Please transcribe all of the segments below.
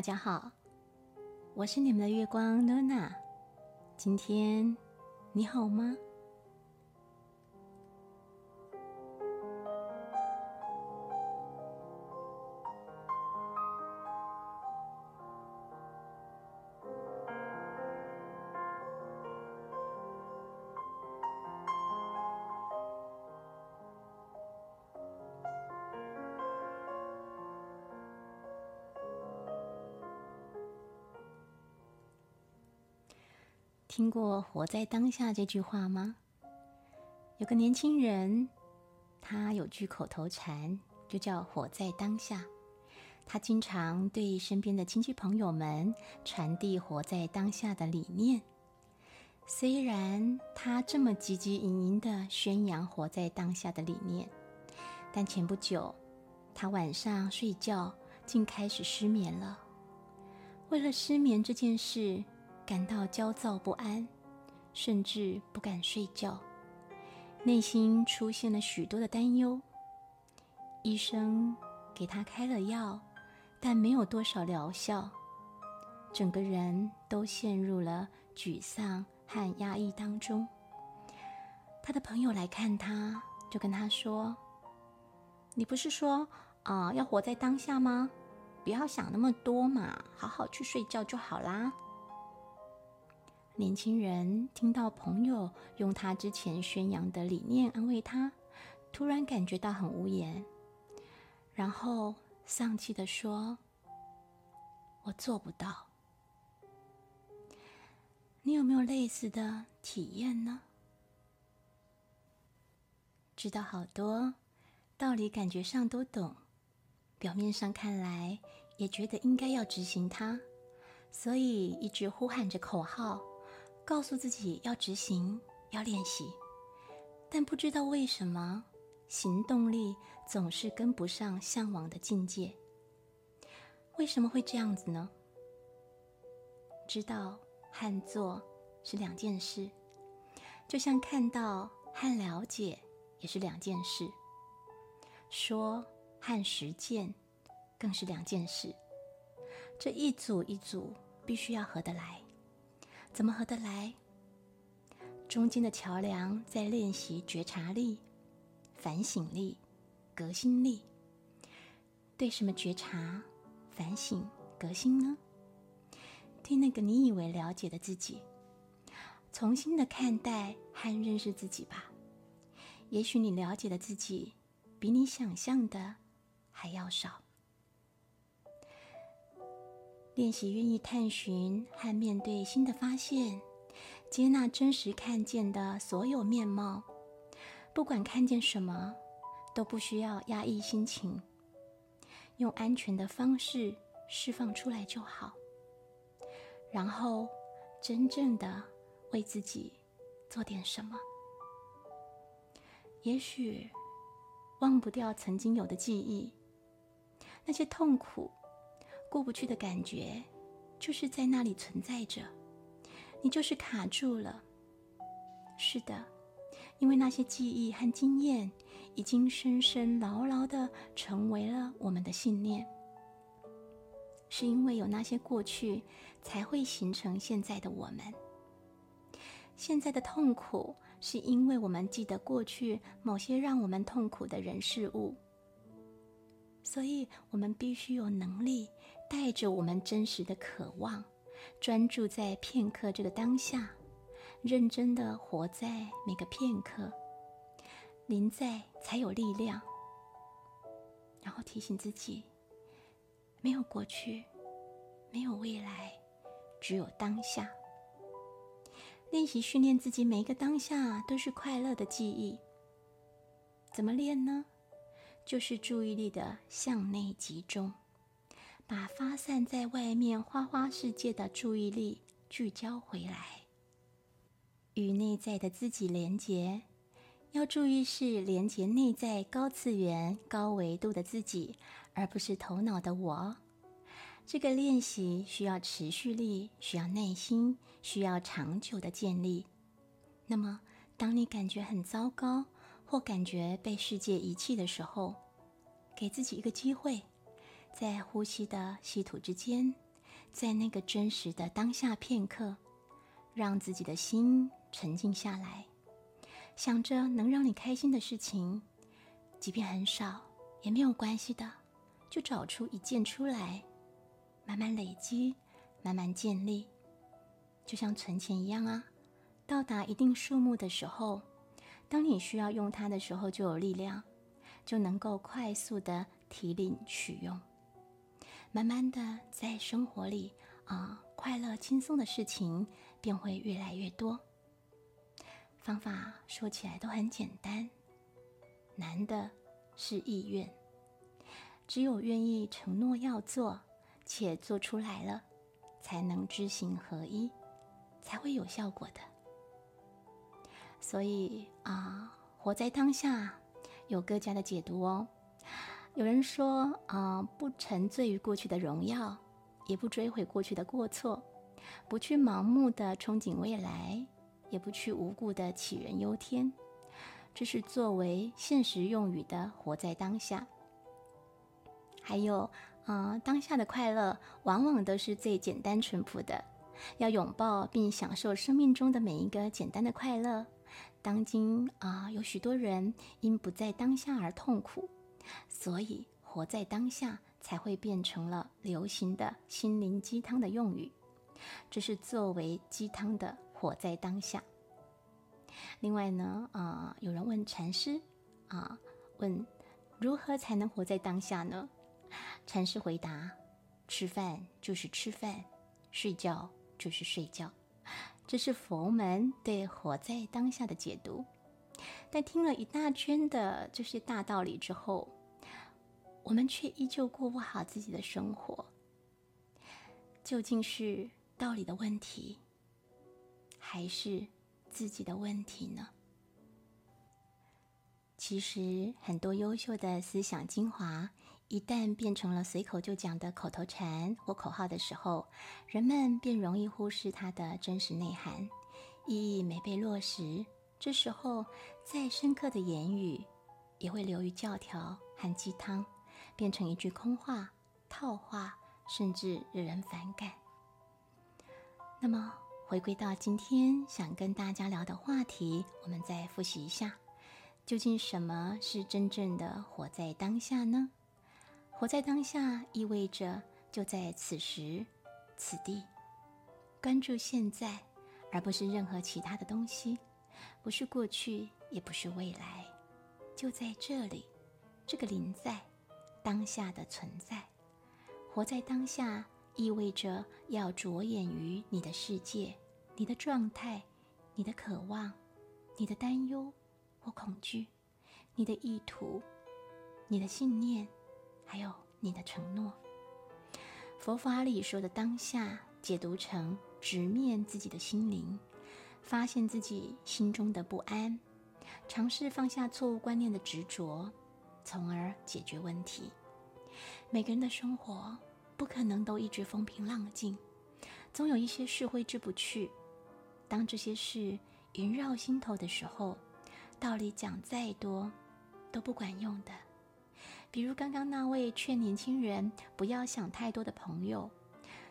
大家好，我是你们的月光露娜。今天你好吗？听过“活在当下”这句话吗？有个年轻人，他有句口头禅，就叫“活在当下”。他经常对身边的亲戚朋友们传递“活在当下”的理念。虽然他这么积极营营的宣扬“活在当下”的理念，但前不久，他晚上睡觉竟开始失眠了。为了失眠这件事，感到焦躁不安，甚至不敢睡觉，内心出现了许多的担忧。医生给他开了药，但没有多少疗效，整个人都陷入了沮丧和压抑当中。他的朋友来看他，就跟他说：“你不是说啊要活在当下吗？不要想那么多嘛，好好去睡觉就好啦。”年轻人听到朋友用他之前宣扬的理念安慰他，突然感觉到很无言，然后丧气的说：“我做不到。”你有没有类似的体验呢？知道好多道理，感觉上都懂，表面上看来也觉得应该要执行它，所以一直呼喊着口号。告诉自己要执行，要练习，但不知道为什么行动力总是跟不上向往的境界。为什么会这样子呢？知道和做是两件事，就像看到和了解也是两件事，说和实践更是两件事。这一组一组必须要合得来。怎么合得来？中间的桥梁在练习觉察力、反省力、革新力。对什么觉察、反省、革新呢？对那个你以为了解的自己，重新的看待和认识自己吧。也许你了解的自己，比你想象的还要少。练习愿意探寻和面对新的发现，接纳真实看见的所有面貌。不管看见什么，都不需要压抑心情，用安全的方式释放出来就好。然后，真正的为自己做点什么。也许忘不掉曾经有的记忆，那些痛苦。过不去的感觉，就是在那里存在着，你就是卡住了。是的，因为那些记忆和经验，已经深深牢牢的成为了我们的信念。是因为有那些过去，才会形成现在的我们。现在的痛苦，是因为我们记得过去某些让我们痛苦的人事物。所以，我们必须有能力，带着我们真实的渴望，专注在片刻这个当下，认真的活在每个片刻，临在才有力量。然后提醒自己，没有过去，没有未来，只有当下。练习训练自己，每一个当下都是快乐的记忆。怎么练呢？就是注意力的向内集中，把发散在外面花花世界的注意力聚焦回来，与内在的自己连结。要注意是连接内在高次元、高维度的自己，而不是头脑的我。这个练习需要持续力，需要耐心，需要长久的建立。那么，当你感觉很糟糕，或感觉被世界遗弃的时候，给自己一个机会，在呼吸的吸吐之间，在那个真实的当下片刻，让自己的心沉静下来，想着能让你开心的事情，即便很少也没有关系的，就找出一件出来，慢慢累积，慢慢建立，就像存钱一样啊。到达一定数目的时候，当你需要用它的时候，就有力量，就能够快速的提领取用。慢慢的，在生活里啊，快乐轻松的事情便会越来越多。方法说起来都很简单，难的是意愿。只有愿意承诺要做，且做出来了，才能知行合一，才会有效果的。所以啊，活在当下有各家的解读哦。有人说啊，不沉醉于过去的荣耀，也不追悔过去的过错，不去盲目的憧憬未来，也不去无故的杞人忧天，这是作为现实用语的活在当下。还有啊，当下的快乐往往都是最简单淳朴的，要拥抱并享受生命中的每一个简单的快乐。当今啊，有许多人因不在当下而痛苦，所以活在当下才会变成了流行的心灵鸡汤的用语。这是作为鸡汤的活在当下。另外呢，啊，有人问禅师啊，问如何才能活在当下呢？禅师回答：吃饭就是吃饭，睡觉就是睡觉。这是佛门对活在当下的解读，但听了一大圈的这些大道理之后，我们却依旧过不好自己的生活。究竟是道理的问题，还是自己的问题呢？其实，很多优秀的思想精华。一旦变成了随口就讲的口头禅或口号的时候，人们便容易忽视它的真实内涵，意义没被落实。这时候，再深刻的言语也会流于教条和鸡汤，变成一句空话、套话，甚至惹人反感。那么，回归到今天想跟大家聊的话题，我们再复习一下：究竟什么是真正的活在当下呢？活在当下意味着就在此时此地，关注现在，而不是任何其他的东西，不是过去，也不是未来，就在这里，这个临在当下的存在。活在当下意味着要着眼于你的世界、你的状态、你的渴望、你的担忧或恐惧、你的意图、你的信念。还有你的承诺。佛法里说的当下，解读成直面自己的心灵，发现自己心中的不安，尝试放下错误观念的执着，从而解决问题。每个人的生活不可能都一直风平浪静，总有一些事挥之不去。当这些事萦绕心头的时候，道理讲再多都不管用的。比如刚刚那位劝年轻人不要想太多的朋友，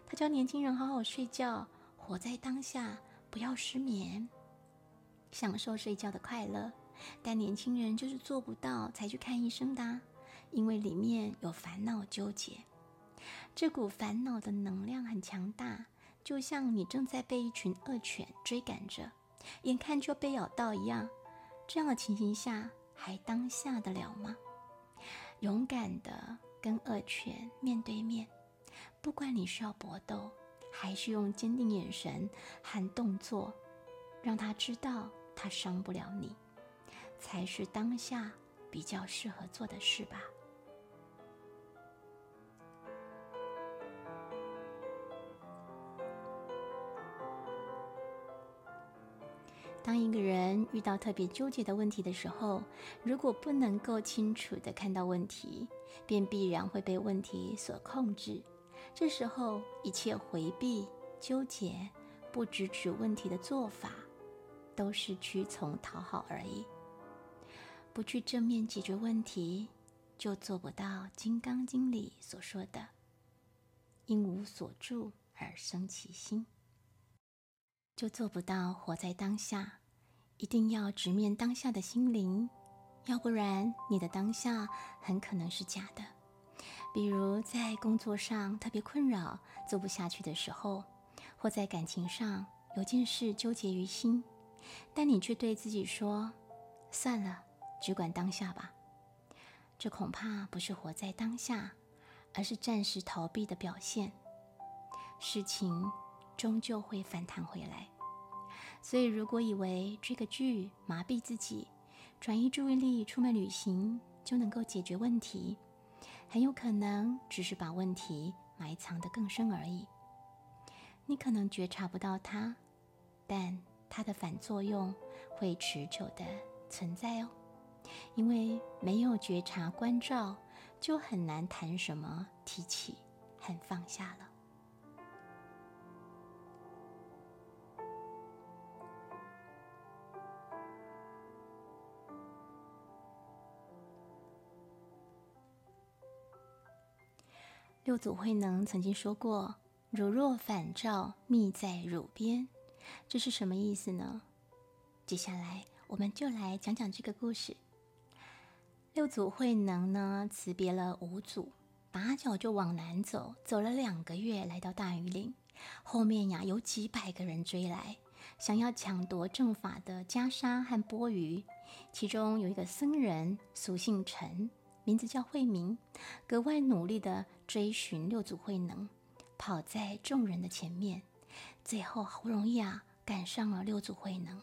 他教年轻人好好睡觉，活在当下，不要失眠，享受睡觉的快乐。但年轻人就是做不到，才去看医生的，因为里面有烦恼纠结。这股烦恼的能量很强大，就像你正在被一群恶犬追赶着，眼看就被咬到一样。这样的情形下，还当下得了吗？勇敢的跟恶犬面对面，不管你需要搏斗，还是用坚定眼神和动作，让他知道他伤不了你，才是当下比较适合做的事吧。当一个人遇到特别纠结的问题的时候，如果不能够清楚的看到问题，便必然会被问题所控制。这时候，一切回避、纠结、不直指问题的做法，都是屈从讨好而已。不去正面解决问题，就做不到《金刚经》里所说的“因无所住而生其心，就做不到活在当下。一定要直面当下的心灵，要不然你的当下很可能是假的。比如在工作上特别困扰、做不下去的时候，或在感情上有件事纠结于心，但你却对自己说：“算了，只管当下吧。”这恐怕不是活在当下，而是暂时逃避的表现。事情终究会反弹回来。所以，如果以为追个剧麻痹自己，转移注意力出门旅行就能够解决问题，很有可能只是把问题埋藏得更深而已。你可能觉察不到它，但它的反作用会持久的存在哦。因为没有觉察关照，就很难谈什么提起和放下了。六祖慧能曾经说过：“如若反照，密在汝边。”这是什么意思呢？接下来我们就来讲讲这个故事。六祖慧能呢，辞别了五祖，拔脚就往南走，走了两个月，来到大庾岭。后面呀，有几百个人追来，想要抢夺正法的袈裟和钵盂。其中有一个僧人，俗姓陈。名字叫慧明，格外努力地追寻六祖慧能，跑在众人的前面，最后好不容易啊赶上了六祖慧能。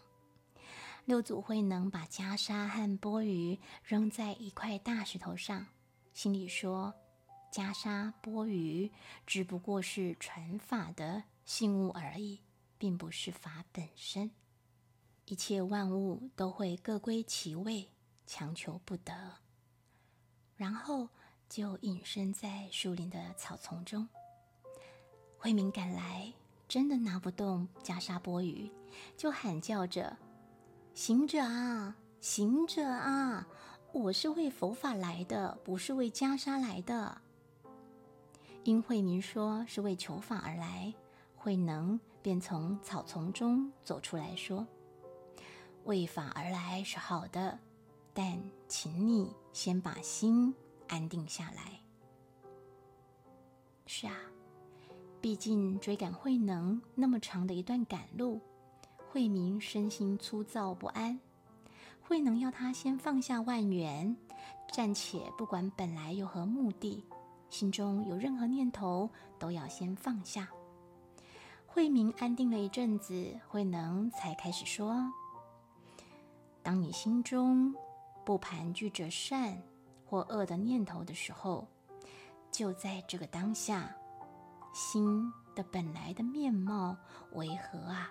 六祖慧能把袈裟和钵盂扔在一块大石头上，心里说：“袈裟、钵盂只不过是传法的信物而已，并不是法本身。一切万物都会各归其位，强求不得。”然后就隐身在树林的草丛中。慧明赶来，真的拿不动袈裟钵盂，就喊叫着：“行者啊，行者啊，我是为佛法来的，不是为袈裟来的。”因慧明说是为求法而来，慧能便从草丛中走出来说：“为法而来是好的。”但请你先把心安定下来。是啊，毕竟追赶慧能那么长的一段赶路，慧明身心粗糙不安。慧能要他先放下万缘，暂且不管本来有何目的，心中有任何念头都要先放下。慧明安定了一阵子，慧能才开始说：“当你心中……”不盘踞着善或恶的念头的时候，就在这个当下，心的本来的面貌为何啊？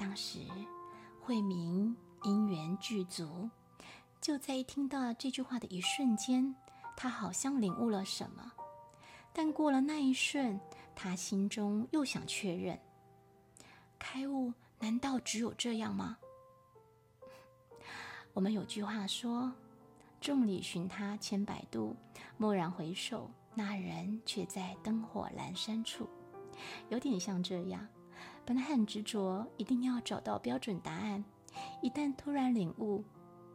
当时慧明因缘具足，就在一听到这句话的一瞬间，他好像领悟了什么。但过了那一瞬，他心中又想确认：开悟难道只有这样吗？我们有句话说：“众里寻他千百度，蓦然回首，那人却在灯火阑珊处。”有点像这样。本来很执着，一定要找到标准答案，一旦突然领悟，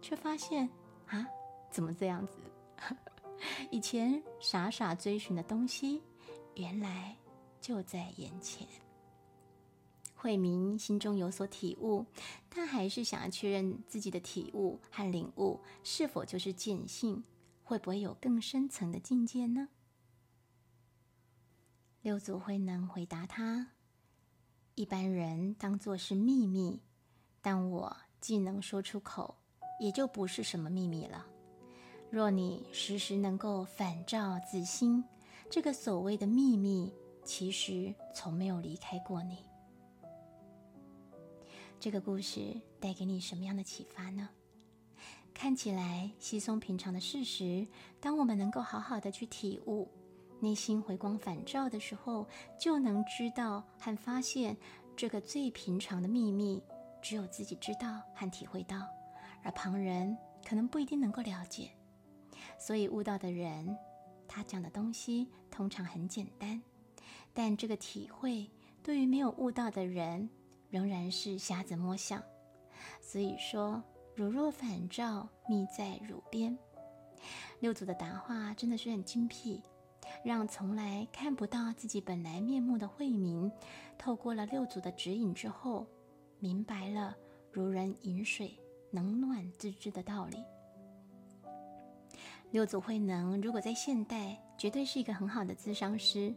却发现啊，怎么这样子？以前傻傻追寻的东西，原来就在眼前。慧明心中有所体悟，但还是想要确认自己的体悟和领悟是否就是见性，会不会有更深层的境界呢？六祖慧能回答他：一般人当作是秘密，但我既能说出口，也就不是什么秘密了。若你时时能够反照自心，这个所谓的秘密，其实从没有离开过你。这个故事带给你什么样的启发呢？看起来稀松平常的事实，当我们能够好好的去体悟，内心回光返照的时候，就能知道和发现这个最平常的秘密，只有自己知道和体会到，而旁人可能不一定能够了解。所以悟道的人，他讲的东西通常很简单，但这个体会对于没有悟道的人，仍然是瞎子摸象。所以说，如若反照，密在汝边。六祖的答话真的是很精辟，让从来看不到自己本来面目的慧民，透过了六祖的指引之后，明白了如人饮水，冷暖自知的道理。六祖慧能如果在现代，绝对是一个很好的咨商师。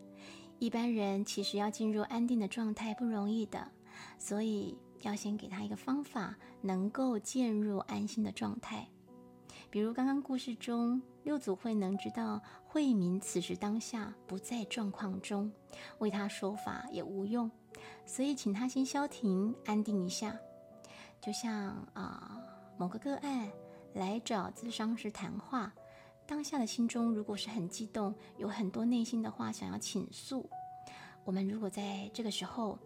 一般人其实要进入安定的状态不容易的，所以要先给他一个方法，能够渐入安心的状态。比如刚刚故事中，六祖慧能知道慧明此时当下不在状况中，为他说法也无用，所以请他先消停，安定一下。就像啊，某个个案来找咨商师谈话。当下的心中如果是很激动，有很多内心的话想要倾诉，我们如果在这个时候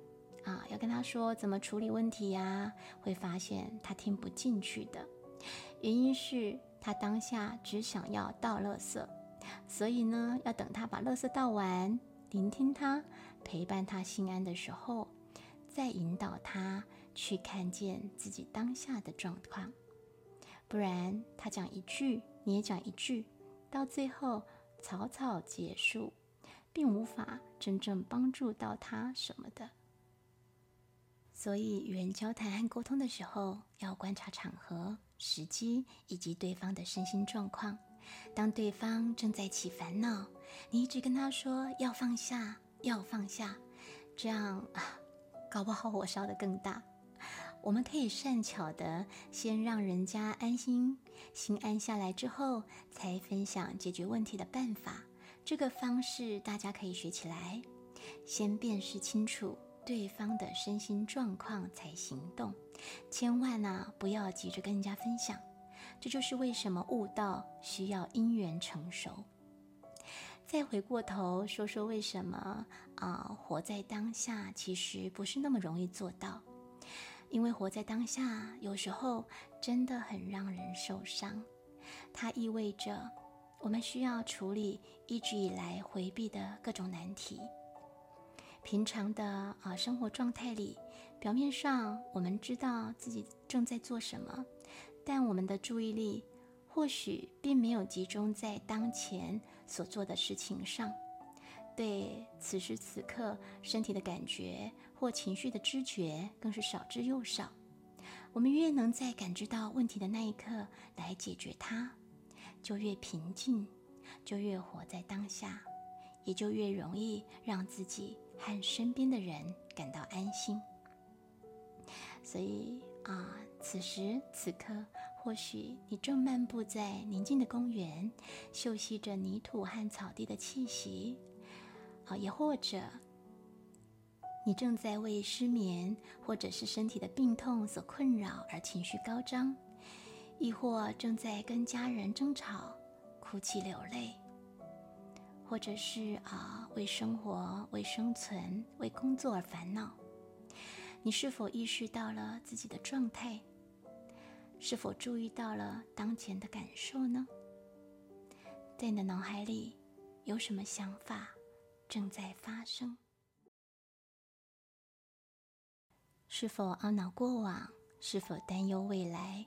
啊，要跟他说怎么处理问题呀，会发现他听不进去的。原因是他当下只想要倒垃圾，所以呢，要等他把垃圾倒完，聆听他，陪伴他心安的时候，再引导他去看见自己当下的状况。不然他讲一句，你也讲一句。到最后草草结束，并无法真正帮助到他什么的。所以，与人交谈和沟通的时候，要观察场合、时机以及对方的身心状况。当对方正在起烦恼，你一直跟他说要放下，要放下，这样啊，搞不好火烧得更大。我们可以善巧的先让人家安心，心安下来之后，才分享解决问题的办法。这个方式大家可以学起来。先辨识清楚对方的身心状况才行动，千万呢不要急着跟人家分享。这就是为什么悟道需要因缘成熟。再回过头说说为什么啊，活在当下其实不是那么容易做到。因为活在当下，有时候真的很让人受伤。它意味着我们需要处理一直以来回避的各种难题。平常的啊生活状态里，表面上我们知道自己正在做什么，但我们的注意力或许并没有集中在当前所做的事情上。对此时此刻身体的感觉或情绪的知觉，更是少之又少。我们越能在感知到问题的那一刻来解决它，就越平静，就越活在当下，也就越容易让自己和身边的人感到安心。所以啊，此时此刻，或许你正漫步在宁静的公园，嗅吸着泥土和草地的气息。啊，也或者你正在为失眠或者是身体的病痛所困扰而情绪高涨，亦或正在跟家人争吵、哭泣流泪，或者是啊为生活、为生存、为工作而烦恼，你是否意识到了自己的状态？是否注意到了当前的感受呢？在你的脑海里有什么想法？正在发生，是否懊恼过往？是否担忧未来？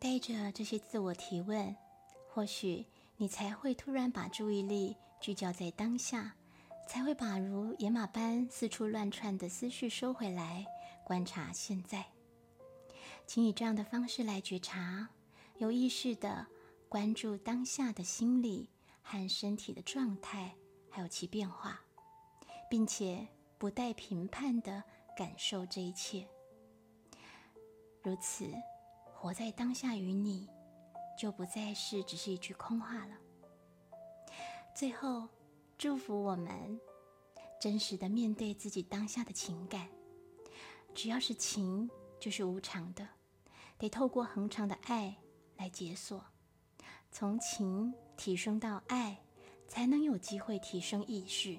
带着这些自我提问，或许你才会突然把注意力聚焦在当下，才会把如野马般四处乱窜的思绪收回来，观察现在。请以这样的方式来觉察，有意识的关注当下的心理和身体的状态。还有其变化，并且不带评判的感受这一切。如此，活在当下与你，就不再是只是一句空话了。最后，祝福我们真实的面对自己当下的情感。只要是情，就是无常的，得透过恒常的爱来解锁，从情提升到爱。才能有机会提升意识，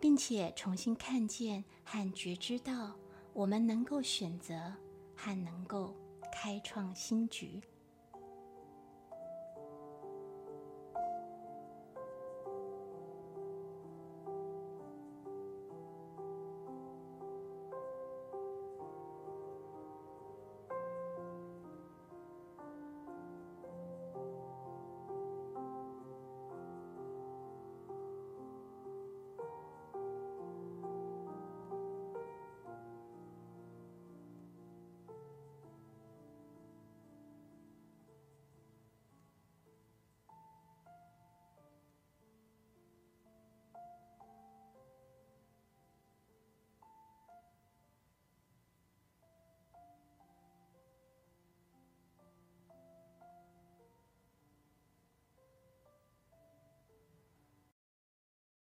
并且重新看见和觉知到，我们能够选择和能够开创新局。